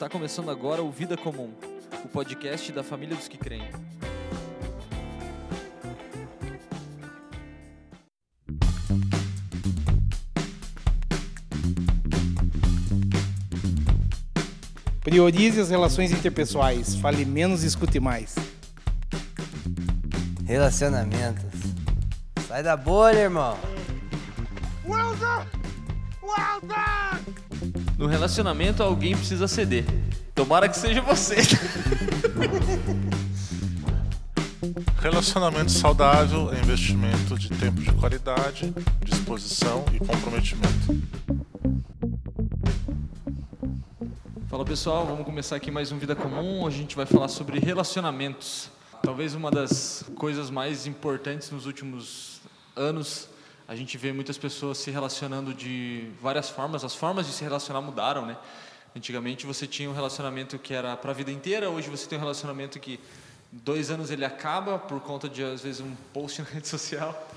Está começando agora o Vida Comum, o podcast da família dos que creem. Priorize as relações interpessoais. Fale menos e escute mais. Relacionamentos. Sai da bolha, irmão. No relacionamento, alguém precisa ceder. Tomara que seja você. Relacionamento saudável é investimento de tempo de qualidade, disposição e comprometimento. Fala pessoal, vamos começar aqui mais um Vida Comum. A gente vai falar sobre relacionamentos. Talvez uma das coisas mais importantes nos últimos anos. A gente vê muitas pessoas se relacionando de várias formas. As formas de se relacionar mudaram, né? Antigamente você tinha um relacionamento que era para a vida inteira. Hoje você tem um relacionamento que dois anos ele acaba por conta de às vezes um post na rede social.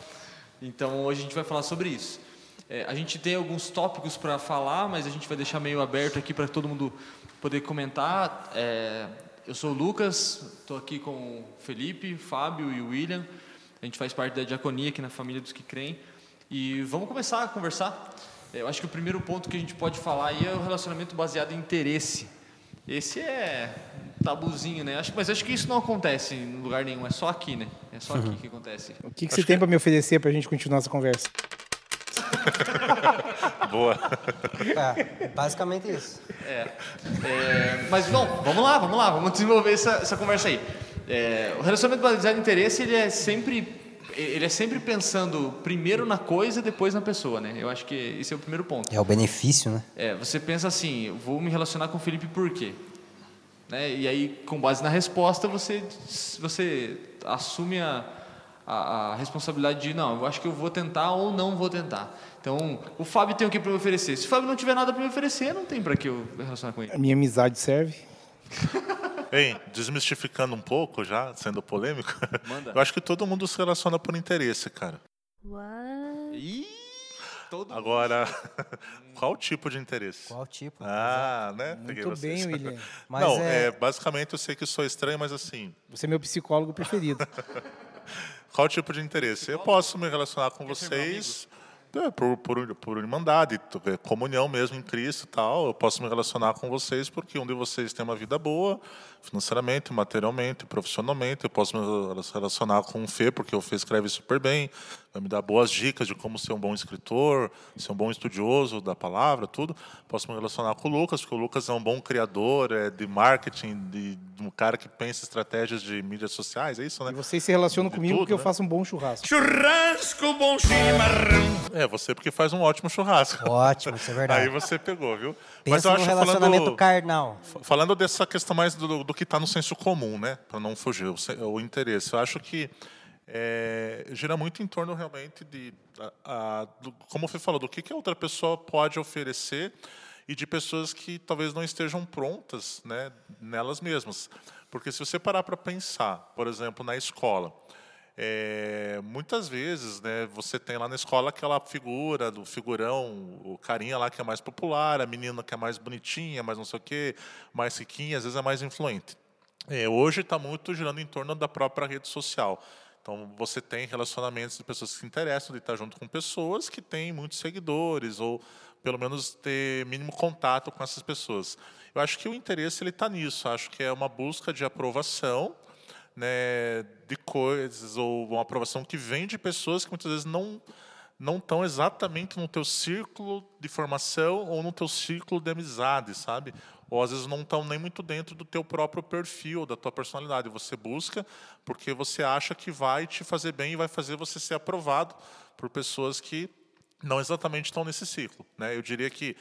Então hoje a gente vai falar sobre isso. É, a gente tem alguns tópicos para falar, mas a gente vai deixar meio aberto aqui para todo mundo poder comentar. É, eu sou o Lucas, estou aqui com o Felipe, Fábio e o William. A gente faz parte da diaconia aqui na família dos que creem. E vamos começar a conversar. É, eu acho que o primeiro ponto que a gente pode falar aí é o relacionamento baseado em interesse. Esse é um tabuzinho, né? Acho, mas acho que isso não acontece em lugar nenhum, é só aqui, né? É só aqui que acontece. O que, que você tem para me oferecer para a gente continuar essa conversa? Boa. É, basicamente isso. É, é, mas bom, vamos lá, vamos lá, vamos desenvolver essa, essa conversa aí. É, o relacionamento baseado em interesse ele é sempre ele é sempre pensando primeiro na coisa, depois na pessoa, né? Eu acho que esse é o primeiro ponto. É o benefício, né? É, você pensa assim, eu vou me relacionar com o Felipe por quê? Né? E aí, com base na resposta, você você assume a, a, a responsabilidade de não, eu acho que eu vou tentar ou não vou tentar. Então, o Fábio tem o que para me oferecer. Se o Fábio não tiver nada para me oferecer, não tem para que eu me relacionar com ele. A minha amizade serve? Bem, desmistificando um pouco já, sendo polêmico, Manda. eu acho que todo mundo se relaciona por interesse, cara. Ih, todo Agora, qual tipo de interesse? Qual tipo? Ah, né? Peguei Muito vocês. bem, William. Mas Não, é- é, basicamente eu sei que sou estranho, mas assim, Você é meu psicólogo preferido. qual tipo de interesse? Eu posso me relacionar com Quer ser meu vocês é, por, por, por irmandade, comunhão mesmo em Cristo tal. Eu posso me relacionar com vocês porque um de vocês tem uma vida boa, financeiramente, materialmente, profissionalmente. Eu posso me relacionar com o Fê, porque o Fê escreve super bem, vai me dar boas dicas de como ser um bom escritor, ser um bom estudioso da palavra, tudo. Posso me relacionar com o Lucas, porque o Lucas é um bom criador é, de marketing, de, de um cara que pensa estratégias de mídias sociais, é isso, né? E vocês se relacionam De comigo tudo, porque eu né? faço um bom churrasco. Churrasco bom chimarrão. É, você porque faz um ótimo churrasco. Ótimo, isso é verdade. Aí você pegou, viu? Pensa no relacionamento carnal. Falando dessa questão mais do, do que está no senso comum, né? Para não fugir, o, o interesse. Eu acho que é, gira muito em torno realmente de, a- a- do- como você falou, do que, que a outra pessoa pode oferecer e de pessoas que talvez não estejam prontas né, nelas mesmas. Porque se você parar para pensar, por exemplo, na escola, é, muitas vezes, né, você tem lá na escola aquela figura do figurão, o carinha lá que é mais popular, a menina que é mais bonitinha, mais não sei o quê, mais riquinha, às vezes é mais influente. É, hoje está muito girando em torno da própria rede social. Então, você tem relacionamentos de pessoas que se interessam de estar junto com pessoas que têm muitos seguidores, ou pelo menos ter mínimo contato com essas pessoas. Eu acho que o interesse está nisso. Acho que é uma busca de aprovação, né, de coisas ou uma aprovação que vem de pessoas que muitas vezes não não estão exatamente no teu círculo de formação ou no teu círculo de amizade, sabe? Ou às vezes não estão nem muito dentro do teu próprio perfil, da tua personalidade. Você busca porque você acha que vai te fazer bem e vai fazer você ser aprovado por pessoas que não exatamente estão nesse ciclo. Né? Eu diria que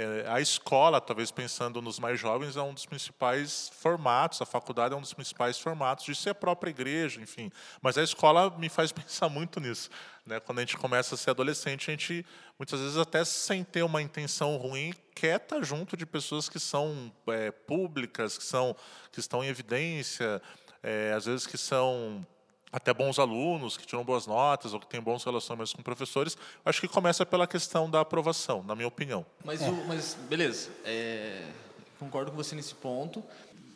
eh, a escola, talvez pensando nos mais jovens, é um dos principais formatos, a faculdade é um dos principais formatos, disso é a própria igreja, enfim. Mas a escola me faz pensar muito nisso. Né? Quando a gente começa a ser adolescente, a gente, muitas vezes, até sem ter uma intenção ruim, quer estar junto de pessoas que são eh, públicas, que, são, que estão em evidência, eh, às vezes que são até bons alunos, que tiram boas notas ou que têm bons relacionamentos com professores, acho que começa pela questão da aprovação, na minha opinião. Mas, o, mas beleza. É, concordo com você nesse ponto.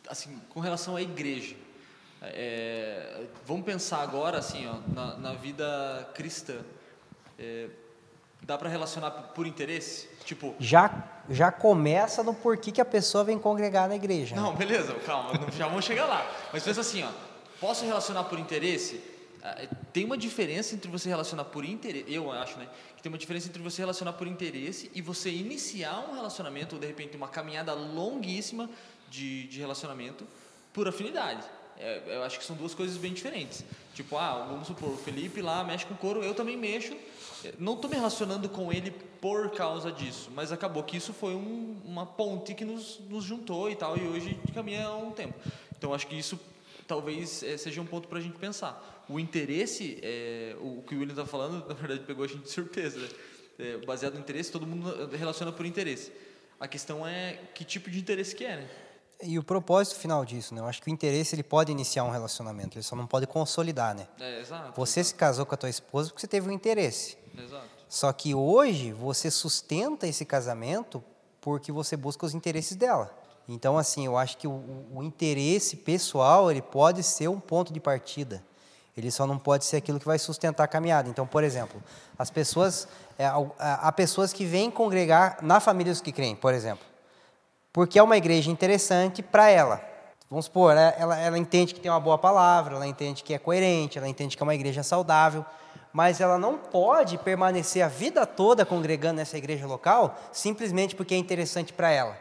Assim, com relação à igreja, é, vamos pensar agora assim, ó, na, na vida cristã. É, dá para relacionar por interesse? Tipo, Já, já começa no porquê que a pessoa vem congregar na igreja. né? Não, beleza, calma, não- já vamos chegar lá. Mas pensa assim, ó, posso relacionar por interesse? Ah, Tem uma diferença entre você relacionar por interesse, eu acho, né? Que tem uma diferença entre você relacionar por interesse e você iniciar um relacionamento, ou de repente uma caminhada longuíssima de, de relacionamento por afinidade. É, eu acho que são duas coisas bem diferentes. Tipo, ah, vamos supor, o Felipe lá mexe com couro, eu também mexo. É, Não estou me relacionando com ele por causa disso, mas acabou que isso foi um- uma ponte que nos, nos juntou e tal, e hoje caminha há um tempo. Então, acho que isso talvez eh, seja um ponto para a gente pensar. O interesse, eh, o que o William está falando, na verdade, pegou a gente de surpresa. né? Eh, baseado no interesse, todo mundo relaciona por interesse. A questão é que tipo de interesse que é, né? E o propósito final disso, né? Eu acho que o interesse ele pode iniciar um relacionamento, ele só não pode consolidar, né? É, exato. Você se casou com a tua esposa porque você teve um interesse. Exato. Só que hoje você sustenta esse casamento porque você busca os interesses dela. Então, assim, eu acho que o, o- interesse pessoal ele pode ser um ponto de partida. Ele só não pode ser aquilo que vai sustentar a caminhada. Então, por exemplo, as pessoas, é, há pessoas que vêm congregar na família dos que creem, por exemplo, porque é uma igreja interessante para ela. Vamos supor, ela, ela entende que tem uma boa palavra, ela entende que é coerente, ela entende que é uma igreja saudável, mas ela não pode permanecer a vida toda congregando nessa igreja local simplesmente porque é interessante para ela.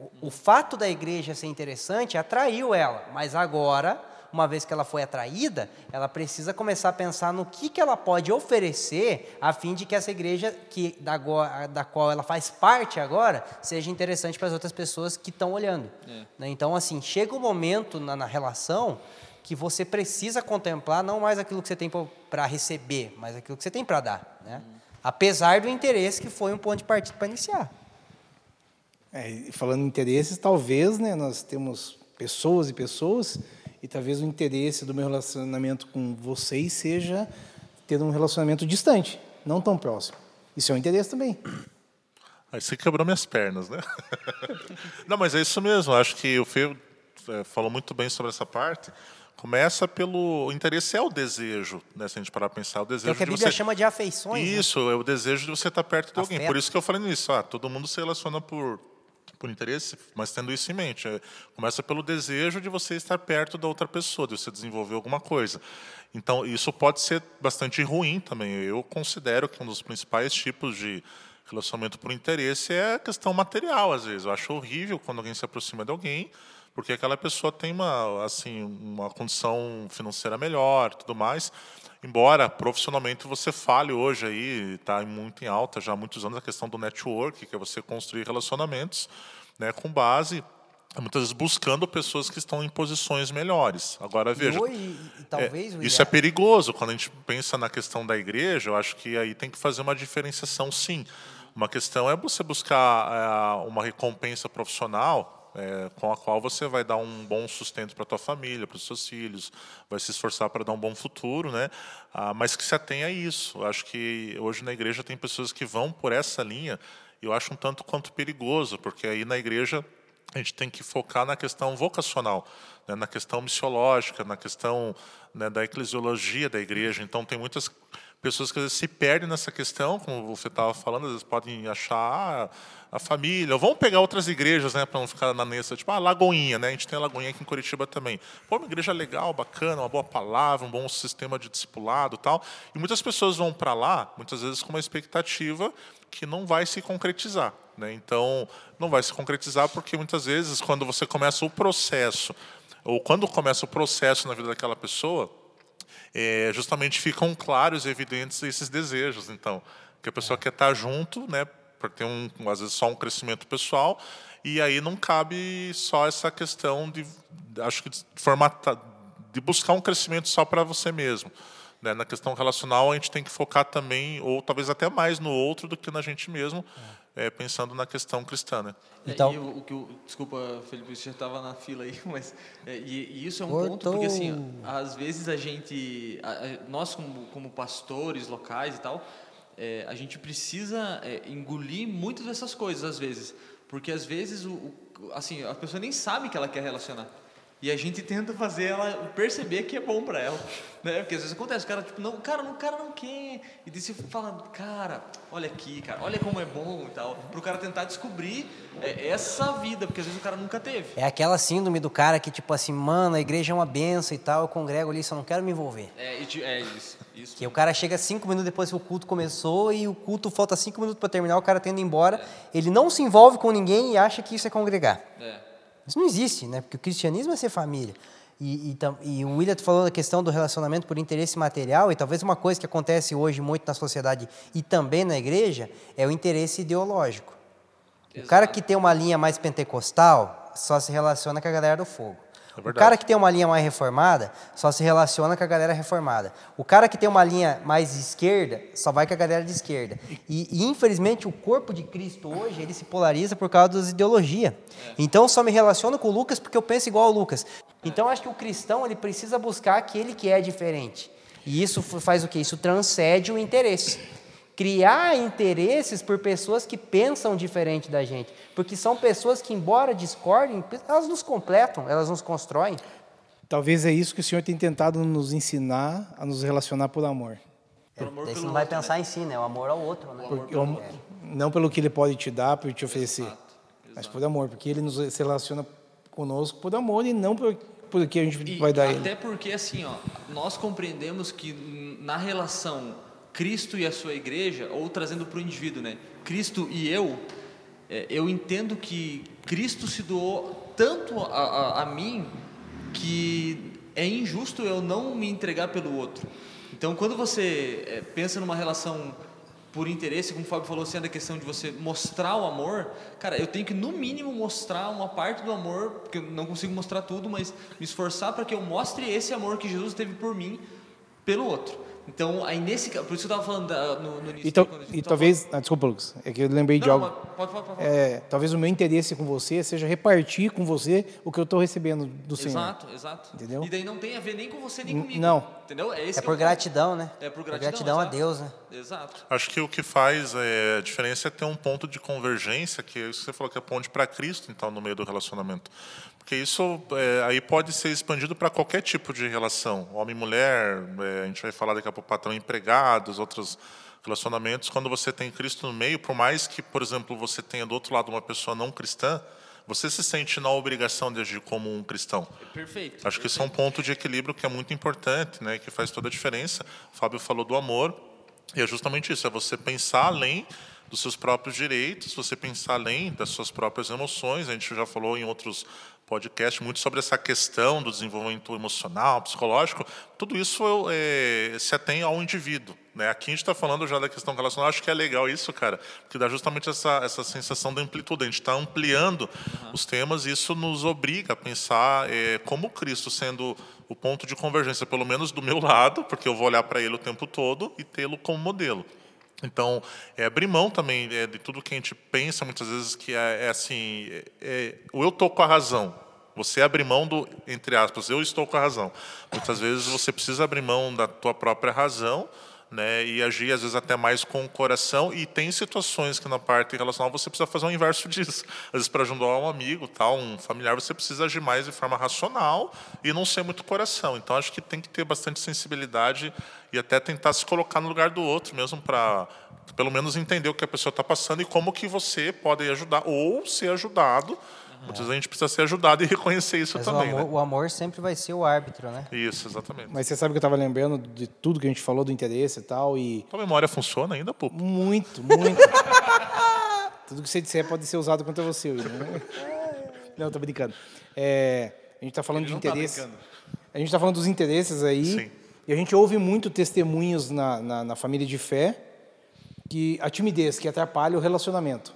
O, o fato da igreja ser interessante atraiu ela, mas agora, uma vez que ela foi atraída, ela precisa começar a pensar no que, que ela pode oferecer a fim de que essa igreja, que, da, da qual ela faz parte agora, seja interessante para as outras pessoas que estão olhando. né? Então, assim, chega um momento na, na relação que você precisa contemplar não mais aquilo que você tem para receber, mas aquilo que você tem para dar. Né? Apesar do interesse que foi um ponto de partida para iniciar. É, falando em interesses, talvez né, nós temos pessoas e pessoas, e talvez o interesse do meu relacionamento com vocês seja ter um relacionamento distante, não tão próximo. Isso é um interesse também. Aí você quebrou minhas pernas, né? Não, mas é isso mesmo. Acho que o Fê é, falou muito bem sobre essa parte. Começa pelo o interesse é o desejo, né? Se a gente parar para pensar, o Que é desejo o que a Bíblia você chama de afeições. né? Isso, é o desejo de você estar perto de alguém. Afeto. Por isso que eu falei nisso. Ah, todo mundo se relaciona por, por interesse, mas tendo isso em mente. É, começa pelo desejo de você estar perto da outra pessoa, de você desenvolver alguma coisa. Então, isso pode ser bastante ruim também. Eu considero que um dos principais tipos de relacionamento por interesse é a questão material, às vezes. Eu acho horrível quando alguém se aproxima de alguém porque aquela pessoa tem uma assim uma condição financeira melhor, tudo mais. Embora profissionalmente você fale hoje aí está muito em alta já há muitos anos a questão do network, que é você construir relacionamentos, né, com base muitas vezes buscando pessoas que estão em posições melhores. Agora veja, hoje, e talvez, é, isso é perigoso quando a gente pensa na questão da igreja. Eu acho que aí tem que fazer uma diferenciação, sim. Uma questão é você buscar eh, uma recompensa profissional eh, com a qual você vai dar um bom sustento para a tua família, para os seus filhos, vai se esforçar para dar um bom futuro, né? Ah, mas que se atenha a isso. Acho que hoje na igreja tem pessoas que vão por essa linha. E eu acho um tanto quanto perigoso, porque aí na igreja a gente tem que focar na questão vocacional, né, na questão missiológica, na questão né, da eclesiologia da igreja. Então, tem muitas pessoas que às vezes se perdem nessa questão, como você estava falando, às vezes podem achar ah, a família. Ou pegar outras igrejas, né, para não ficar na nessa, tipo a Lagoinha, né? A gente tem a Lagoinha aqui em Curitiba também. Pô, uma igreja legal, bacana, uma boa palavra, um bom sistema de discipulado, tal. E muitas pessoas vão para lá, muitas vezes com uma expectativa que não vai se concretizar. Né? Então, não vai se concretizar porque muitas vezes, quando você começa o processo, ou quando começa o processo na vida daquela pessoa, é, justamente ficam claros e evidentes esses desejos. Então, que a pessoa quer estar junto, né, para ter um, às vezes só um crescimento pessoal, e aí não cabe só essa questão de, acho que de formatar, de buscar um crescimento só para você mesmo. Né? Na questão relacional, a gente tem que focar também, ou talvez até mais no outro do que na gente mesmo, é, pensando na questão cristã. Né? Então- É, e o, o que eu- desculpa, Felipe, você já estava na fila aí, mas é, e, e isso é um Cortou. ponto porque assim, às vezes a gente, a- a- nós como, como pastores locais e tal, é, a gente precisa é, engolir muitas dessas coisas às vezes, porque às vezes o, o, assim, a pessoa nem sabe que ela quer relacionar. E a gente tenta fazer ela perceber que é bom para ela, né? Porque às vezes acontece, o cara tipo, não, cara, não, o cara não quer. E daí você fala, cara, olha aqui, cara, olha como é bom e tal, pro cara tentar descobrir é, essa vida, porque às vezes o cara nunca teve. É aquela síndrome do cara que, tipo assim, mano, a igreja é uma benção e tal, eu congrego ali, só não quero me envolver. É, é isso, isso. Que o cara chega cinco minutos depois que o culto começou e o culto falta cinco minutos para terminar, o cara tendo ido embora, ele não se envolve com ninguém e acha que isso é congregar. É. Isso não existe, né? Porque o cristianismo é ser família. E, e, e o William falou da questão do relacionamento por interesse material, e talvez uma coisa que acontece hoje muito na sociedade e também na igreja é o interesse ideológico. O cara que tem uma linha mais pentecostal só se relaciona com a galera do fogo. O verdade. cara que tem uma linha mais reformada só se relaciona com a galera reformada. O cara que tem uma linha mais esquerda só vai com a galera de esquerda. E, e, infelizmente o corpo de Cristo hoje ele se polariza por causa das ideologias. Então eu só me relaciono com o Lucas porque eu penso igual ao Lucas. Então acho que o cristão ele precisa buscar aquele que é diferente. E isso faz o quê? Isso transcende o interesse criar interesses por pessoas que pensam diferente da gente. Porque são pessoas que, embora discordem, elas nos completam, elas nos constroem. Talvez é isso que o Senhor tem tentado nos ensinar a nos relacionar por amor. Por amor Daí você pelo não vai outro, pensar em si, né? O amor ao outro, né? Porque não pelo que ele pode te dar, por te oferecer, mas por amor, porque ele nos se relaciona conosco por amor e não por, por que a gente E vai dar até ele. porque assim, ó, nós compreendemos que na relação Cristo e a sua igreja, ou trazendo para o indivíduo, né? Cristo e eu, é, eu entendo que Cristo se doou tanto a, a, a mim que é injusto eu não me entregar pelo outro. Então, quando você é, pensa numa relação por interesse, como o Fábio falou, sendo a questão de você mostrar o amor, cara, eu tenho que no mínimo mostrar uma parte do amor, porque eu não consigo mostrar tudo, mas me esforçar para que eu mostre esse amor que Jesus teve por mim pelo outro. Então, aí nesse por isso que eu estava falando da- no, no início. E, gente e talvez, ah, desculpa, Lucas, é que eu lembrei falando- de Não, algo. pode, pode, pode. É, talvez o meu interesse com você seja repartir com você o que eu estou recebendo do Senhor. Exato, exato. Entendeu? E daí não tem a ver nem com você nem comigo. não. Entendeu? É, esse É por gratidão, né? É por Por gratidão. gratidão a. Deus, né? Exato. Acho que o que faz é, a diferença é ter um ponto de convergência, que é isso que você falou que é ponte para Cristo, então, no meio do relacionamento. Porque isso é, aí pode ser expandido para qualquer tipo de relação, homem e mulher, é, a gente vai falar daqui a pouco patrão empregados, outros relacionamentos. Quando você tem Cristo no meio, por mais que, por exemplo, você tenha do outro lado uma pessoa não cristã, você se sente na obrigação de agir como um cristão. Perfeito. Acho que isso é um ponto de equilíbrio que é muito importante, né, que faz toda a diferença. O Fábio falou do amor, e é justamente isso, é você pensar além dos seus próprios direitos, você pensar além das suas próprias emoções. A gente já falou em outros podcasts muito sobre essa questão do desenvolvimento emocional, psicológico. Tudo isso é, se atém ao indivíduo. Né? Aqui a gente está falando já da questão relacional, acho que é legal isso, cara, porque dá justamente essa, essa sensação de amplitude. A gente está ampliando os temas e isso nos obriga a pensar é, como Cristo sendo o ponto de convergência, pelo menos do meu lado, porque eu vou olhar para ele o tempo todo e tê-lo como modelo. Então, é abrir mão também é, de tudo que a gente pensa muitas vezes que é, é assim, é, é, o eu estou com a razão. Você abre mão do, entre aspas, eu estou com a razão. Muitas vezes você precisa abrir mão da tua própria razão né, e agir às vezes até mais com o coração e tem situações que na parte relacional você precisa fazer o inverso disso. Às vezes para ajudar um amigo, tal, um familiar, você precisa agir mais de forma racional e não ser muito coração. Então acho que tem que ter bastante sensibilidade e até tentar se colocar no lugar do outro mesmo para pelo menos entender o que a pessoa está passando e como que você pode ajudar ou ser ajudado. Muitas vezes a gente precisa ser ajudado e reconhecer isso Mas o também, amor, né? o amor sempre vai ser o árbitro, né? Isso, exatamente. Mas você sabe que eu estava lembrando de tudo que a gente falou do interesse e tal, e Tua memória funciona ainda, Pupo? muito, muito. tudo que você disser pode ser usado contra você. Né? Não, tô brincando. É, a gente está falando Ele de tá interesse. brincando. a gente está falando dos interesses aí. Sim. E a gente ouve muito testemunhos na, na, na família de fé que a timidez que atrapalha o relacionamento.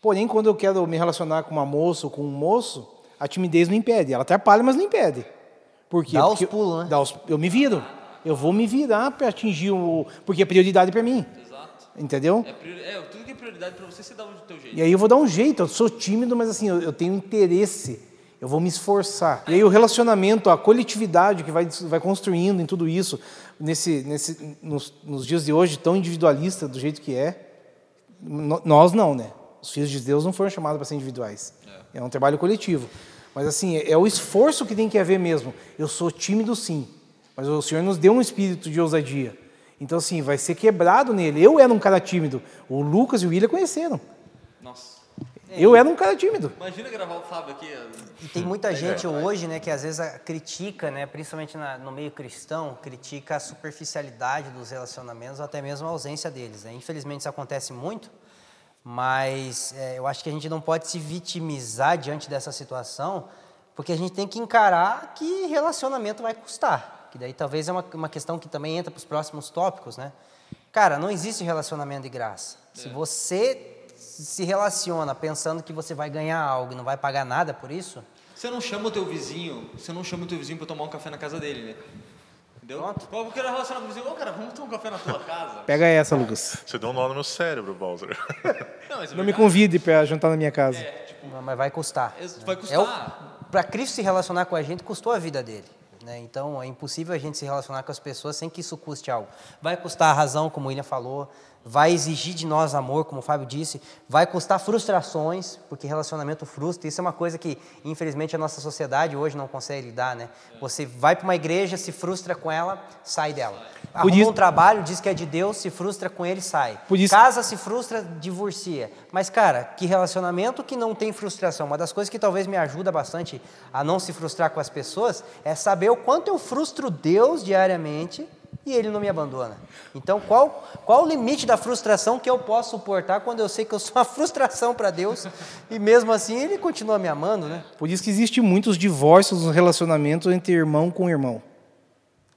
Porém, quando eu quero me relacionar com uma moça ou com um moço, a timidez não impede. Ela atrapalha, mas não impede. Por quê? Dá os Porque pulos, né? dá os- eu me viro. Eu vou me virar para atingir o. Porque é prioridade para mim. Exato. Entendeu? É, priori- é, tudo que é prioridade para você, você dá do teu jeito. E aí eu vou dar um jeito, eu sou tímido, mas assim, eu, eu tenho interesse, eu vou me esforçar. E aí o relacionamento, a coletividade que vai, vai construindo em tudo isso, nesse, nesse, nos, nos dias de hoje, tão individualista do jeito que é, no- nós não, né? Os filhos de Deus não foram chamados para ser individuais. É. um trabalho coletivo. Mas assim, é o esforço que tem que haver mesmo. Eu sou tímido sim, mas o Senhor nos deu um espírito de ousadia. Então assim, vai ser quebrado nele. Eu era um cara tímido. O Lucas e o William conheceram. Nossa. Eu era um cara tímido. Imagina gravar o Fábio aqui. E tem muita gente hoje, né, que às vezes critica, né, principalmente na- no meio cristão, critica a superficialidade dos relacionamentos ou até mesmo a ausência deles. Né? Infelizmente isso acontece muito, mas é, eu acho que a gente não pode se vitimizar diante dessa situação, porque a gente tem que encarar que relacionamento vai custar. Que daí talvez é uma, uma questão que também entra para os próximos tópicos, né? Cara, não existe relacionamento de graça. Se você se relaciona pensando que você vai ganhar algo e não vai pagar nada por isso, Você não chama o teu vizinho, você não chama o teu vizinho pra tomar um café na casa dele, né? Entendeu? Pronto. Qual que era relacionar com o vizinho? Ô, cara, vamos tomar um café na tua casa? Pega essa, Lucas. Você deu um nó no meu cérebro, Bowser. Não, mas é Não me verdade. convide para jantar na minha casa. É, tipo, mas vai custar. é- vai É custar. para Cristo se relacionar com a gente custou a vida dele. Né? Então é impossível a gente se relacionar com as pessoas sem que isso custe algo. Vai custar a razão, como o William falou, vai exigir de nós amor, como o Fábio disse, vai custar frustrações, porque relacionamento frustra. Isso é uma coisa que, infelizmente, a nossa sociedade hoje não consegue lidar. Né? Você vai para uma igreja, se frustra com ela, sai dela. Arruma isso- um trabalho, diz que é de Deus, se frustra com ele, sai. Por isso- Casa se frustra, divorcia. Mas, cara, que relacionamento que não tem frustração? Uma das coisas que talvez me ajuda bastante a não se frustrar com as pessoas é saber o quanto eu frustro Deus diariamente e Ele não me abandona. Então, qual, qual o limite da frustração que eu posso suportar quando eu sei que eu sou uma frustração para Deus e mesmo assim Ele continua me amando, né? Por isso que existe muitos divórcios no relacionamento entre irmão com irmão.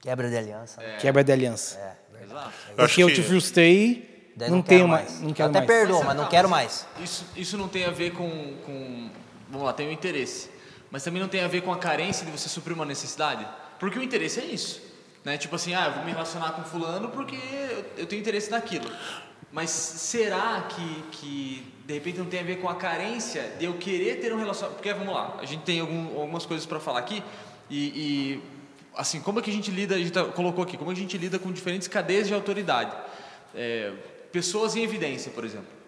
Quebra de aliança. né? Quebra de aliança. Exato. Acho Porque eu te frustrei, Daí não, quero tenho mais. Não quero Até mais. perdoo, Mas, mas não tá, quero mais. Isso, isso não tem a ver com, com. Vamos lá, tem o interesse. Mas também não tem a ver com a carência de você suprir uma necessidade. Porque o interesse é isso. Né? Tipo assim, ah, eu vou me relacionar com fulano porque eu, tenho interesse naquilo. Mas será que, que de repente não tem a ver com a carência de eu querer ter um relacionamento? Porque vamos lá, a gente tem algum- algumas coisas para falar aqui e, e, assim, como é que a gente lida, a gente tá- colocou aqui, como é que a gente lida com diferentes cadeias de autoridade? É, pessoas em evidência, por exemplo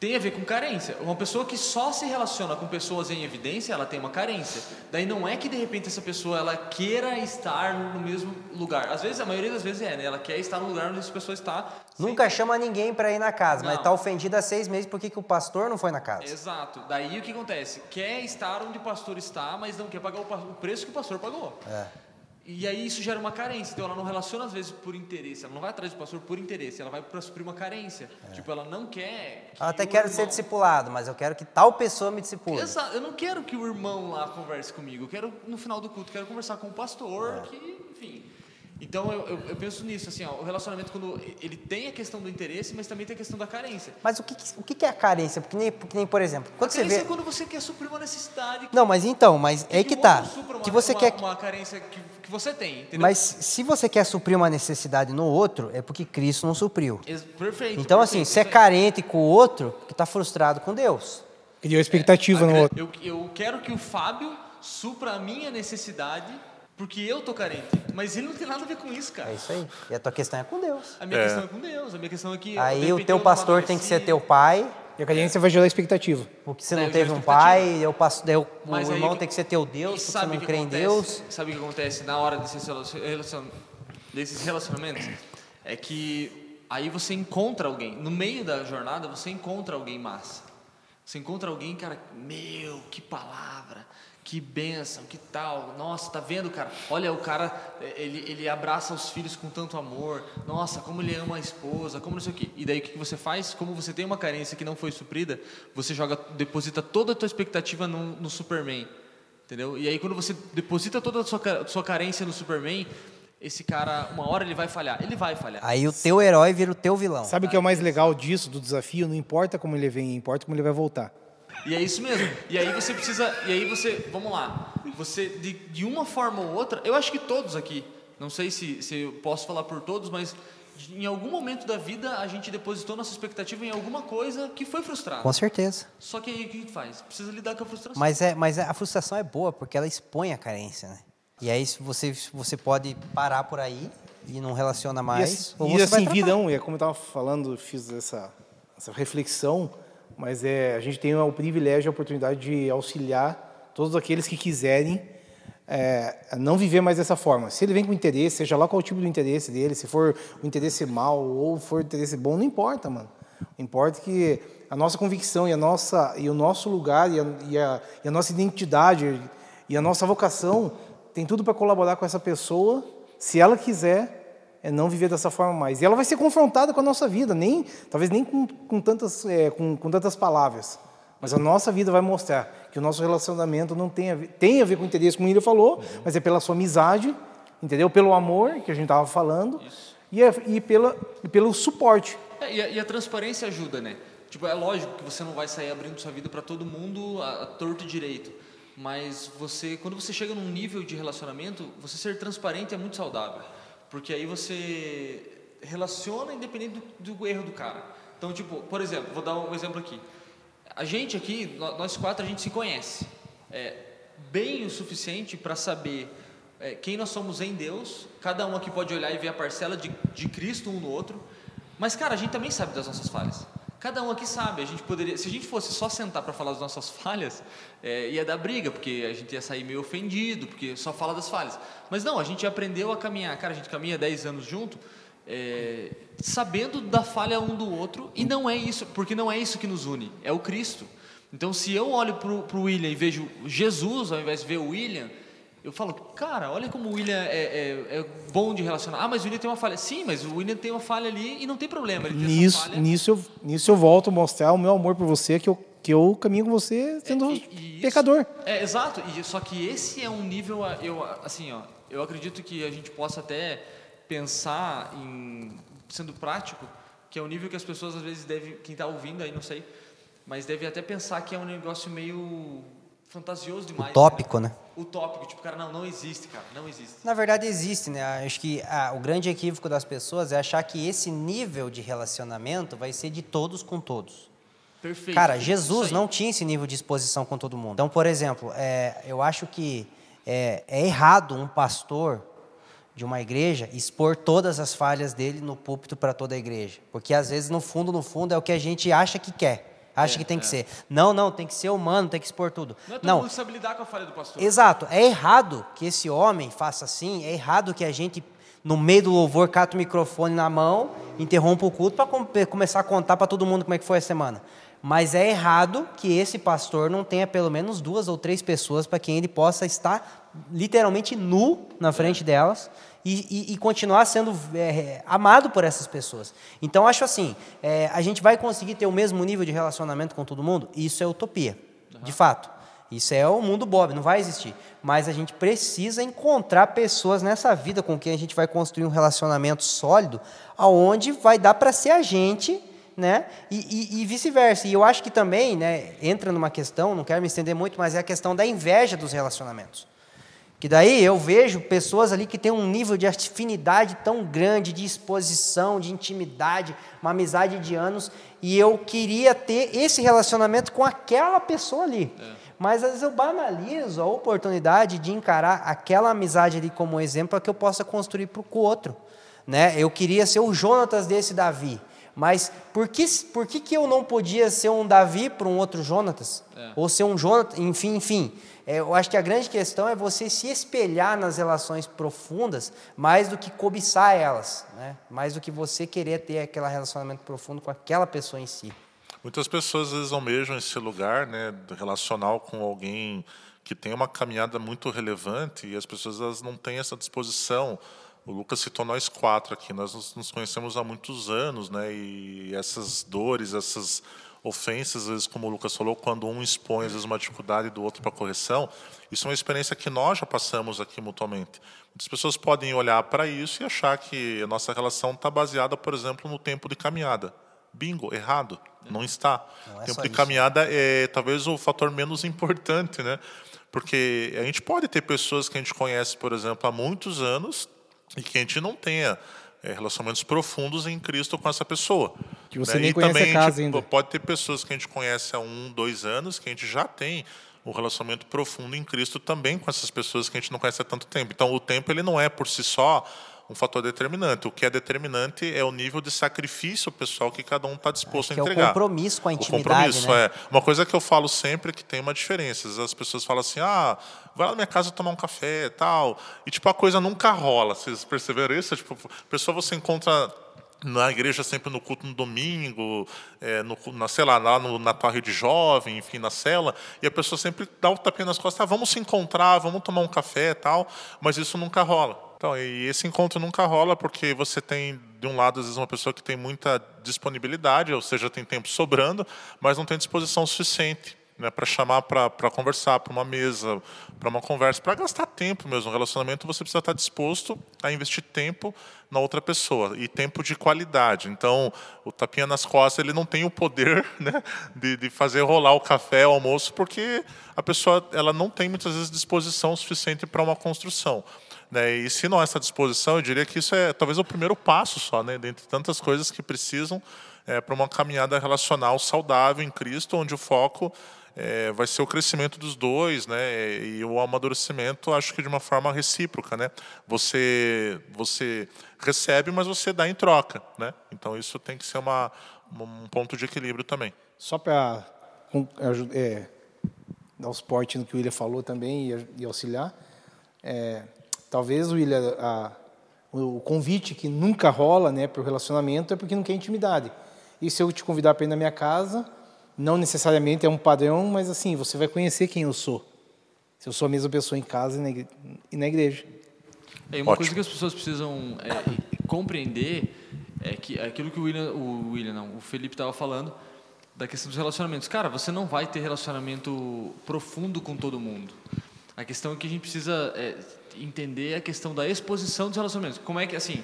tem a ver com carência. Uma pessoa que só se relaciona com pessoas em evidência, ela tem uma carência. Daí não é que de repente essa pessoa ela queira estar no mesmo lugar. Às vezes, a maioria das vezes é, né? Ela quer estar no lugar onde essa pessoa está. sem- Nunca chama ninguém para ir na casa, mas Não. está ofendida há seis meses porque que o pastor não foi na casa. Exato. Daí o que acontece? Quer estar onde o pastor está, mas não quer pagar o pa- o preço que o pastor pagou. É. E aí isso gera uma carência. Então ela não relaciona às vezes por interesse. Ela não vai atrás do pastor por interesse. Ela vai para suprir uma carência. Tipo, ela não quer. que Eu até quero ser irmão- discipulado, mas eu quero que tal pessoa me discipule. Exato. Eu não quero que o irmão lá converse comigo. Eu quero, no final do culto, quero conversar com o pastor, que, enfim. Então eu, eu, eu penso nisso, assim, ó, o relacionamento quando ele tem a questão do interesse, mas também tem a questão da carência. Mas o que, o que é a carência? Porque nem, porque nem, por exemplo, quando a você carência vê. é quando você quer suprir uma necessidade. que- Não, mas então, mas é aí que que tá. uma- Que você uma, quer. uma carência que, que você tem, entendeu? Mas se você quer suprir uma necessidade no outro, é porque Cristo não supriu. Ex- Perfeito. Então, assim, perfeito, se é carente com o outro, que está frustrado com Deus. Criou expectativa no outro. Eu, eu quero que o Fábio supra a minha necessidade porque eu tô carente. Mas ele não tem nada a ver com isso, cara. É isso aí. E a tua questão é com Deus. A minha É. questão é com Deus. A minha questão é que. Aí o teu eu pastor tem que ser amadureci. teu pai, E a carência vai gerar expectativa. porque você não eu teve um pai, daí o, pas- daí o, aí irmão tem que ser teu Deus, porque você sabe não crê em acontece? Deus. Sabe o que acontece na hora desses, relacion- desses relacionamentos? É que aí você encontra alguém, no meio da jornada, você encontra alguém massa. Você encontra alguém, cara, meu, que palavra, que bênção, que tal. Nossa, tá vendo, cara? Olha, o cara, ele, ele abraça os filhos com tanto amor. Nossa, como ele ama a esposa, como não sei o quê. E daí o que você faz? Como você tem uma carência que não foi suprida, você joga, deposita toda a tua expectativa no, no Superman. Entendeu? E aí quando você deposita toda a sua, sua carência no Superman, esse cara, uma hora ele vai falhar. Ele vai falhar. Aí o teu herói vira o teu vilão. Sabe o que é o mais legal disso, do desafio? Não importa como ele vem, importa como ele vai voltar. E é isso mesmo. E aí você precisa. E aí você. Vamos lá. Você, de, de uma forma ou outra, eu acho que todos aqui, não sei se, se eu posso falar por todos, mas em algum momento da vida a gente depositou nossa expectativa em alguma coisa que foi frustrada. Com certeza. Só que aí o que a gente faz? Precisa lidar com a frustração. Mas, é, mas a frustração é boa, porque ela expõe a carência, né? E aí você, você pode parar por aí e não relaciona E mais. assim, ou e assim virão, e é como eu estava falando, fiz essa, essa reflexão, mas é, a gente tem o privilégio, a oportunidade de auxiliar todos aqueles que quiserem é, não viver mais dessa forma. Se ele vem com interesse, seja lá qual o tipo do interesse dele, se for o interesse mal ou for o interesse bom, não importa, mano. Importa que a nossa convicção e a nossa e o nosso lugar e a, e a, e a nossa identidade e a nossa vocação tem tudo para colaborar com essa pessoa, se ela quiser, é não viver dessa forma mais. E ela vai ser confrontada com a nossa vida, nem talvez nem com, com tantas é, com, com tantas palavras, mas a nossa vida vai mostrar que o nosso relacionamento não tem a ver, tem a ver com o interesse, como ele falou, uhum. mas é pela sua amizade, entendeu? Pelo amor que a gente estava falando e, é, e, pela, e pelo suporte. É, e, a, e, a, transparência ajuda, né? Tipo, é lógico que você não vai sair abrindo sua vida para todo mundo a, a torto e direito, mas você, quando você chega num nível de relacionamento, você ser transparente é muito saudável, porque aí você relaciona independente do, do erro do cara. Então, tipo, por exemplo, vou dar um exemplo aqui. A gente aqui, nós quatro, a gente se conhece é, bem o suficiente para saber é, quem nós somos em Deus. Cada um aqui pode olhar e ver a parcela de, de Cristo um no outro. Mas, cara, a gente também sabe das nossas falhas. Cada um aqui sabe. A gente poderia, se a gente fosse só sentar para falar das nossas falhas, é, ia dar briga, porque a gente ia sair meio ofendido, porque só fala das falhas. Mas não, a gente aprendeu a caminhar. Cara, a gente caminha 10 anos junto é, sabendo da falha um do outro, e não é isso, porque não é isso que nos une, é o Cristo. Então, se eu olho para o William e vejo Jesus, ao invés de ver o William, eu falo, cara, olha como o William é, é, é, bom de relacionar. Ah, mas o William tem uma falha. Sim, mas o William tem uma falha ali e não tem problema. nisso, nisso, eu, nisso eu volto a mostrar o meu amor por você, que eu, que eu caminho com você sendo é, e, e pecador. Isso, é, exato. E, só que esse é um nível, eu, assim, ó, eu acredito que a gente possa até pensar em sendo prático, que é o nível que as pessoas às vezes devem, quem está ouvindo aí não sei, mas deve até pensar que é um negócio meio fantasioso demais. Utópico, né? né? Utópico, tipo, cara, não, não existe, cara, não existe. Na verdade existe, né? Acho que ah, o grande equívoco das pessoas é achar que esse nível de relacionamento vai ser de todos com todos. Perfeito. Cara, Jesus não tinha esse nível de exposição com todo mundo. Então, por exemplo, é, eu acho que é, é errado um pastor de uma igreja expor todas as falhas dele no púlpito para toda a igreja. Porque às vezes, no fundo, no fundo, é o que a gente acha que quer. Acha é, que tem é. que ser. Não, não, tem que ser humano, tem que expor tudo. Não é todo não. mundo sabe lidar com a falha do pastor. Exato. É errado que esse homem faça assim, é errado que a gente, no meio do louvor, cata o microfone na mão, interrompa o culto para começar a contar para todo mundo como é que foi a semana. Mas é errado que esse pastor não tenha pelo menos duas ou três pessoas para quem ele possa estar literalmente nu na frente é. delas e, e, e continuar sendo é, amado por essas pessoas. Então, acho assim: é, a gente vai conseguir ter o mesmo nível de relacionamento com todo mundo? Isso é utopia, uhum. de fato. Isso é o mundo Bob, não vai existir. Mas a gente precisa encontrar pessoas nessa vida com quem a gente vai construir um relacionamento sólido, aonde vai dar para ser a gente né? E, e, e vice-versa. E eu acho que também, né, entra numa questão, não quero me estender muito, mas é a questão da inveja dos relacionamentos. Que daí eu vejo pessoas ali que têm um nível de afinidade tão grande, de exposição, de intimidade, uma amizade de anos, e eu queria ter esse relacionamento com aquela pessoa ali. É. Mas às vezes eu banalizo a oportunidade de encarar aquela amizade ali como exemplo para que eu possa construir para o outro. Né? Eu queria ser o Jonatas desse Davi. Mas por que, por que, que eu não podia ser um Davi para um outro Jonatas? É. Ou ser um Jonatas, enfim, enfim. É, eu acho que a grande questão é você se espelhar nas relações profundas mais do que cobiçar elas, né? mais do que você querer ter aquele relacionamento profundo com aquela pessoa em si. Muitas pessoas às vezes almejam esse lugar né, relacional com alguém que tem uma caminhada muito relevante e as pessoas elas não têm essa disposição. O Lucas citou nós quatro aqui, nós nos conhecemos há muitos anos, né? E essas dores, essas ofensas, às vezes, como o Lucas falou, quando um expõe às vezes, uma dificuldade do outro para correção, isso é uma experiência que nós já passamos aqui mutuamente. Muitas pessoas podem olhar para isso e achar que a nossa relação está baseada, por exemplo, no tempo de caminhada. Bingo, errado, não está. Não é tempo de caminhada é talvez o fator menos importante, né? Porque a gente pode ter pessoas que a gente conhece, por exemplo, há muitos anos e que a gente não tenha é, relacionamentos profundos em Cristo com essa pessoa. Que você né? nem e conhece também a casa ainda. Pode ter pessoas que a gente conhece há um, dois anos, que a gente já tem um relacionamento profundo em Cristo também com essas pessoas que a gente não conhece há tanto tempo. Então, o tempo ele não é por si só um fator determinante. O que é determinante é o nível de sacrifício pessoal que cada um está disposto que a é o entregar. compromisso com a O intimidade, compromisso, né? é. Uma coisa que eu falo sempre é que tem uma diferença. As pessoas falam assim, ah, vai lá na minha casa tomar um café e tal. E, tipo, a coisa nunca rola. Vocês perceberam isso? Tipo, a pessoa você encontra na igreja sempre no culto no domingo, é, no, na, sei lá, lá no, na tua rede jovem, enfim, na cela, e a pessoa sempre dá o tapinha nas costas, ah, vamos se encontrar, vamos tomar um café e tal, mas isso nunca rola. Então, e esse encontro nunca rola porque você tem, de um lado, às vezes, uma pessoa que tem muita disponibilidade, ou seja, tem tempo sobrando, mas não tem disposição suficiente né, para chamar para conversar, para uma mesa, para uma conversa, para gastar tempo mesmo. No relacionamento você precisa estar disposto a investir tempo na outra pessoa e tempo de qualidade. Então, o tapinha nas costas ele não tem o poder né, de, de fazer rolar o café, o almoço, porque a pessoa ela não tem muitas vezes disposição suficiente para uma construção. Né? E se não essa disposição, eu diria que isso é talvez o primeiro passo só, né, dentre tantas coisas que precisam é, para uma caminhada relacional saudável em Cristo, onde o foco é, vai ser o crescimento dos dois, né, e o amadurecimento, acho que de uma forma recíproca, né. Você você recebe, mas você dá em troca, né. Então isso tem que ser uma um ponto de equilíbrio também. Só para é, dar o suporte no que o William falou também e, e auxiliar, é, talvez o William, a, o, convite que nunca rola né, para o relacionamento é porque não quer intimidade. E se eu te convidar para ir na minha casa, não necessariamente é um padrão, mas assim, você vai conhecer quem eu sou. Se eu sou a mesma pessoa em casa e na igre- na igreja. É, uma Ótimo. coisa que as pessoas precisam é, compreender é que aquilo que o William, o William não, o Felipe estava falando da questão dos relacionamentos. Cara, você não vai ter relacionamento profundo com todo mundo. A questão é que a gente precisa é, entender a questão da exposição dos relacionamentos. Como é que assim?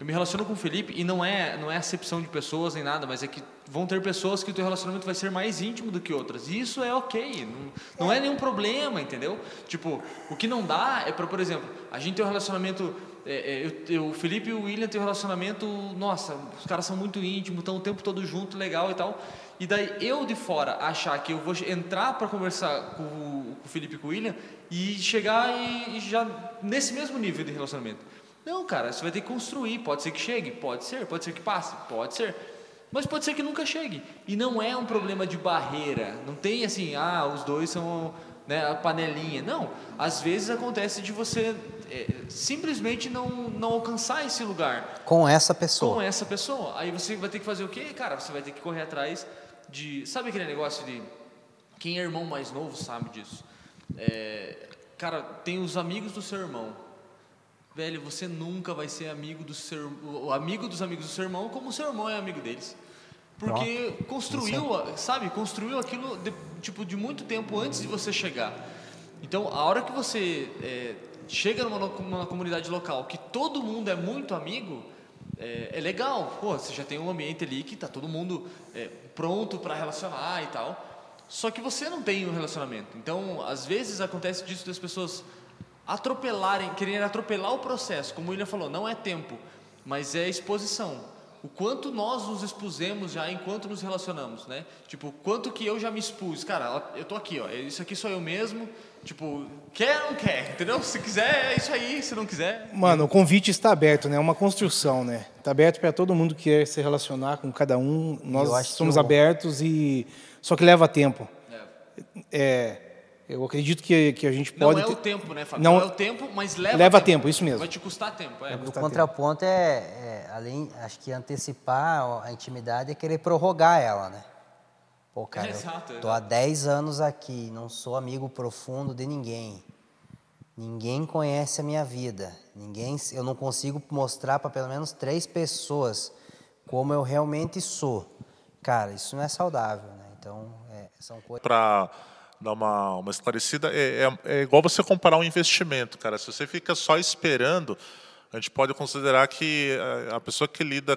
Eu me relaciono com o Felipe e não é não é acepção de pessoas nem nada, mas é que vão ter pessoas que o teu relacionamento vai ser mais íntimo do que outras. E isso é ok, não, não é nenhum problema, entendeu? Tipo, o que não dá é para, por exemplo, a gente tem um relacionamento é, é, eu, eu, o Felipe e o William têm um relacionamento, nossa, os caras são muito íntimos, estão o tempo todo junto, legal e tal. E daí eu de fora achar que eu vou entrar para conversar com o, com o Felipe e com o William e chegar e, e já nesse mesmo nível de relacionamento. Não, cara, você vai ter que construir. Pode ser que chegue, pode ser, pode ser que passe, pode ser. Mas pode ser que nunca chegue. E não é um problema de barreira. Não tem assim, ah, os dois são né, a panelinha. Não. Às vezes acontece de você é, simplesmente não, não alcançar esse lugar Com essa pessoa. com essa pessoa. Aí você vai ter que fazer o quê? Cara, você vai ter que correr atrás de. Sabe aquele negócio de. Quem é irmão mais novo sabe disso. É, cara, tem os amigos do seu irmão. Velho, você nunca vai ser amigo do seu o amigo dos amigos do seu irmão como o seu irmão é amigo deles. Porque construiu, sabe, construiu aquilo de, tipo de muito tempo antes de você chegar. Então, a hora que você é, chega numa, numa comunidade local que todo mundo é muito amigo, é, é legal. Pô, você já tem um ambiente ali que tá todo mundo é, pronto para relacionar e tal. Só que você não tem um relacionamento. Então, às vezes acontece disso das pessoas atropelarem, quererem atropelar o processo. Como o William falou, não é tempo, mas é exposição. O quanto nós nos expusemos já enquanto nos relacionamos, né? Tipo, quanto que eu já me expus. Cara, eu tô aqui, ó. Isso aqui sou eu mesmo. Tipo, quer ou não quer, entendeu? Se quiser, é isso aí. Se não quiser, Mano, o convite está aberto, né? É uma construção, né? Está aberto para todo mundo que quer se relacionar com cada um. Nós somos abertos e só que leva tempo. É, eu acredito que, que a gente não pode é ter- o tempo, né, Fábio? Não- Não, é o tempo, mas leva, Leva tempo, isso mesmo. Vai te custar tempo, é. O contraponto é, é, além, acho que antecipar a intimidade é querer prorrogar ela, né? Pô, cara, Exato, eu tô há 10 anos aqui, não sou amigo profundo de ninguém. Ninguém conhece a minha vida. Ninguém, eu não consigo mostrar para pelo menos três pessoas como eu realmente sou. Cara, isso não é saudável, né? Então, é, são coisas. para dar uma, uma esclarecida, é, é, é igual você comparar um investimento, cara. Se você fica só esperando, a gente pode considerar que eh, a pessoa que lida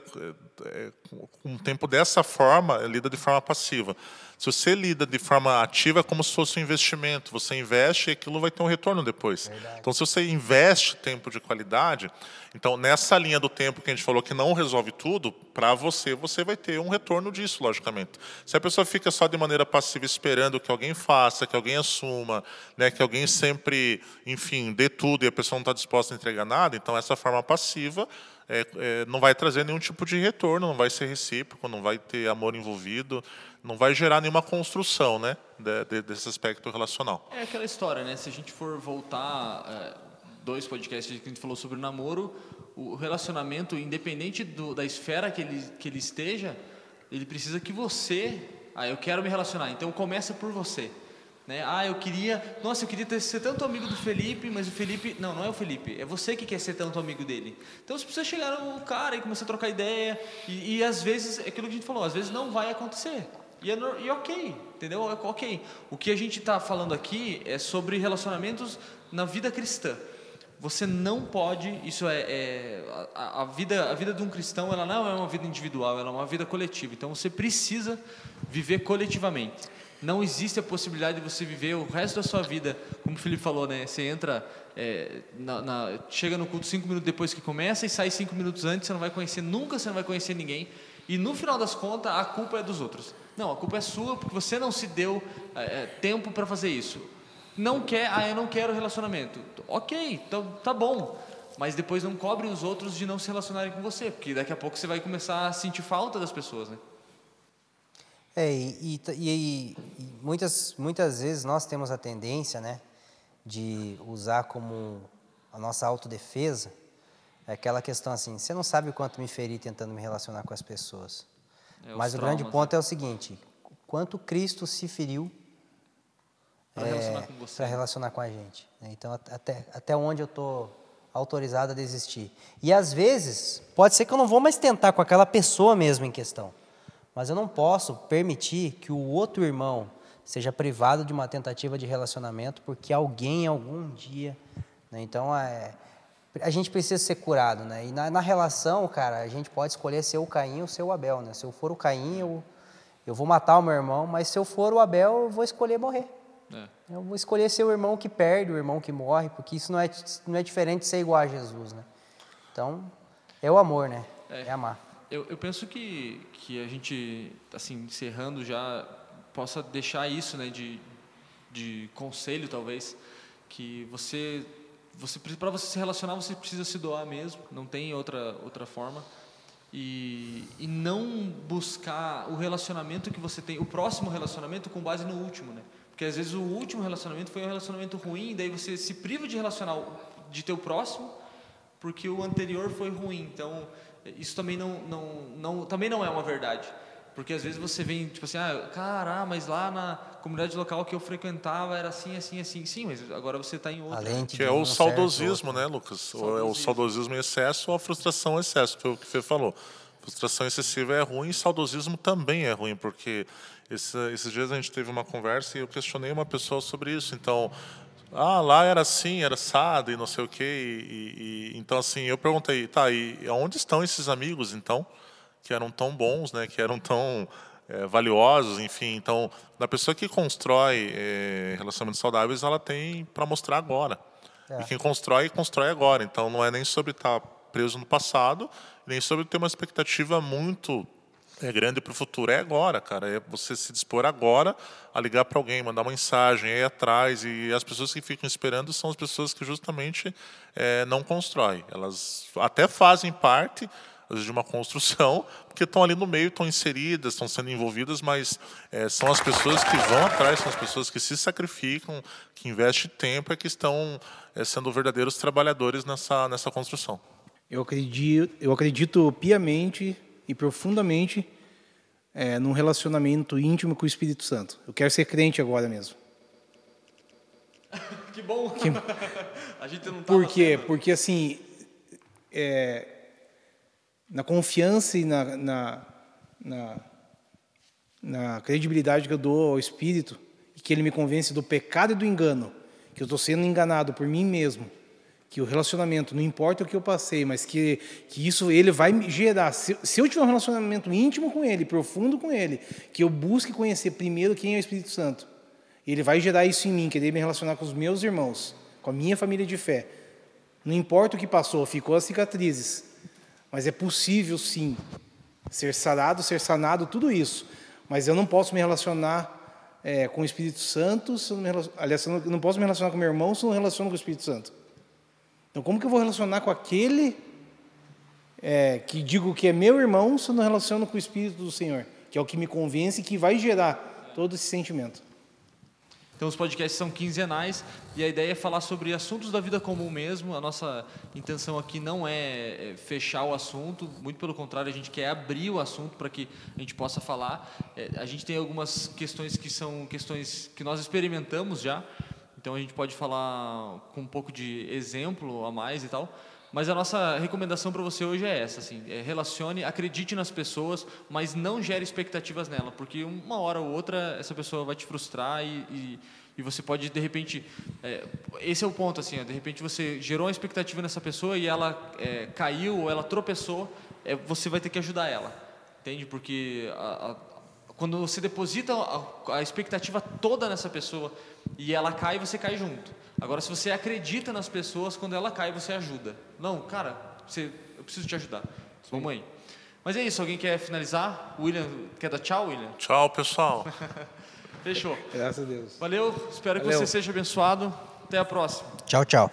eh, com um tempo dessa forma, lida de forma passiva. Se você lida de forma ativa, é como se fosse um investimento. Você investe e aquilo vai ter um retorno depois. Então, se você investe tempo de qualidade, então nessa linha do tempo que a gente falou que não resolve tudo, para você, você vai ter um retorno disso, logicamente. Se a pessoa fica só de maneira passiva esperando que alguém faça, que alguém assuma, né, que alguém sempre, enfim, dê tudo e a pessoa não está disposta a entregar nada, então essa forma passiva, é, é, não vai trazer nenhum tipo de retorno, não vai ser recíproco, não vai ter amor envolvido, não vai gerar nenhuma construção né, de, de, desse aspecto relacional. É aquela história, né? Se a gente for voltar é, dois podcasts que a gente falou sobre o namoro, o relacionamento, independente do, da esfera que ele, que ele esteja, ele precisa que você. Ah, eu quero me relacionar, então começa por você. Né? Ah, eu queria. Nossa, eu queria ser tanto amigo do Felipe, mas o Felipe. Não, não é o Felipe, é você que quer ser tanto amigo dele. Então você precisa chegar no cara e começar a trocar ideia. E, e às vezes, é aquilo que a gente falou, às vezes não vai acontecer. E, é, e ok, entendeu? É ok. O que a gente está falando aqui é sobre relacionamentos na vida cristã. Você não pode, isso é, é a, a, vida, a vida de um cristão, ela não é uma vida individual, ela é uma vida coletiva. Então você precisa viver coletivamente. Não existe a possibilidade de você viver o resto da sua vida, como o Felipe falou, né? Você entra, é, na, na, chega no culto cinco minutos depois que começa e sai cinco minutos antes, você não vai conhecer nunca, você não vai conhecer ninguém. E no final das contas, a culpa é dos outros. Não, a culpa é sua porque você não se deu é, é tempo para fazer isso. Não quer, ah, eu não quero relacionamento. Ok, então tá bom. Mas depois não cobre os outros de não se relacionarem com você, porque daqui a pouco você vai começar a sentir falta das pessoas, né? É, e, e, e, muitas, muitas vezes nós temos a tendência né, de usar como a nossa autodefesa aquela questão assim: você não sabe o quanto me feri tentando me relacionar com as pessoas. É, Mas o traumas, grande ponto né? é o seguinte: quanto Cristo se feriu para é, relacionar, com relacionar com a gente. Né? Então, até, até onde eu estou autorizado a desistir. E às vezes, pode ser que eu não vou mais tentar com aquela pessoa mesmo em questão. Mas eu não posso permitir que o outro irmão seja privado de uma tentativa de relacionamento porque alguém algum dia. Né? Então, é, a gente precisa ser curado. Né? E na, na, relação, cara, a gente pode escolher ser o Caim ou ser o Abel. Né? Se eu for o Caim, eu, eu vou matar o meu irmão, mas se eu for o Abel, eu vou escolher morrer. É. Eu vou escolher ser o irmão que perde, o irmão que morre, porque isso não é, não é diferente de ser igual a Jesus. Né? Então, é o amor, né? é, é amar. Eu, eu penso que, que a gente, assim, encerrando já, possa deixar isso né, de, de conselho, talvez, que você, você para você se relacionar, você precisa se doar mesmo, não tem outra, outra forma. E, e não buscar o relacionamento que você tem, o próximo relacionamento com base no último, né? Porque às vezes o último relacionamento foi um relacionamento ruim, daí você se priva de relacionar de ter o próximo, porque o anterior foi ruim. Então, isso também não, não, não, também não é uma verdade. Porque às vezes você vem, tipo assim, ah, cara, mas lá na comunidade local que eu frequentava era assim, assim, assim. Sim, mas agora você está em outra. Além que é o saudosismo, né, Lucas? Saudosismo. É o saudosismo em excesso ou a frustração em excesso, foi o que você falou. Frustração excessiva é ruim e saudosismo também é ruim, porque esse, esses dias a gente teve uma conversa e eu questionei uma pessoa sobre isso. Então, ah, lá era assim, era assado e não sei o quê. E, e, então, assim, eu perguntei, tá, e onde estão esses amigos, então, que eram tão bons, né, que eram tão é, valiosos, enfim. Então, a pessoa que constrói é, relacionamentos saudáveis, ela tem para mostrar agora. É. E quem constrói, constrói agora. Então, não é nem sobre estar tá preso no passado, nem sobre ter uma expectativa muito é grande para o futuro. É agora, cara. É você se dispor agora a ligar para alguém, mandar uma mensagem, ir atrás. E as pessoas que ficam esperando são as pessoas que justamente é, não constroem. Elas até fazem parte de uma construção, porque estão ali no meio, estão inseridas, estão sendo envolvidas, mas é, são as pessoas que vão atrás, são as pessoas que se sacrificam, que investem tempo, é que estão é, sendo verdadeiros trabalhadores nessa, nessa construção. Eu acredito, eu acredito piamente e profundamente é, num relacionamento íntimo com o Espírito Santo. Eu quero ser crente agora mesmo. que bom! Que... A gente não tá Por quê? Porque assim, é, na confiança e na, na, na, na credibilidade que eu dou ao Espírito, e que ele me convence do pecado e do engano, que eu estou sendo enganado por mim mesmo, que o relacionamento, não importa o que eu passei, mas que, que isso ele vai gerar. Se, se eu tiver um relacionamento íntimo com ele, profundo com ele, que eu busque conhecer primeiro quem é o Espírito Santo, ele vai gerar isso em mim, querer me relacionar com os meus irmãos, com a minha família de fé. Não importa o que passou, ficou as cicatrizes, mas é possível sim ser sarado, ser sanado, tudo isso. Mas eu não posso me relacionar é, com o Espírito Santo, se eu não me, aliás, eu não posso me relacionar com meu irmão se eu não relaciono com o Espírito Santo. Então, como que eu vou relacionar com aquele é, que digo que é meu irmão se eu não relaciono com o Espírito do Senhor, que é o que me convence e que vai gerar todo esse sentimento? Então, os podcasts são quinzenais e a ideia é falar sobre assuntos da vida comum mesmo. A nossa intenção aqui não é é fechar o assunto, muito pelo contrário, a gente quer abrir o assunto para que a gente possa falar. É, a gente tem algumas questões que são questões que nós experimentamos já, então a gente pode falar com um pouco de exemplo a mais e tal. Mas a nossa recomendação para você hoje é essa, assim, é relacione, acredite nas pessoas, mas não gere expectativas nela, porque uma hora ou outra essa pessoa vai te frustrar e, e, e você pode de repente, é, esse é o ponto assim, ó, de repente você gerou uma expectativa nessa pessoa e ela é, caiu ou ela tropeçou, é, você vai ter que ajudar ela, entende? Porque a, a, quando você deposita a, a expectativa toda nessa pessoa e ela cai, você cai junto. Agora, se você acredita nas pessoas, quando ela cai, você ajuda. Não, cara, você, eu preciso te ajudar. Vamos aí. Mas é isso, alguém quer finalizar? William, quer dar tchau, William? Tchau, pessoal. Fechou. Graças a Deus. Valeu, espero que Valeu. você seja abençoado. Até a próxima. Tchau, tchau.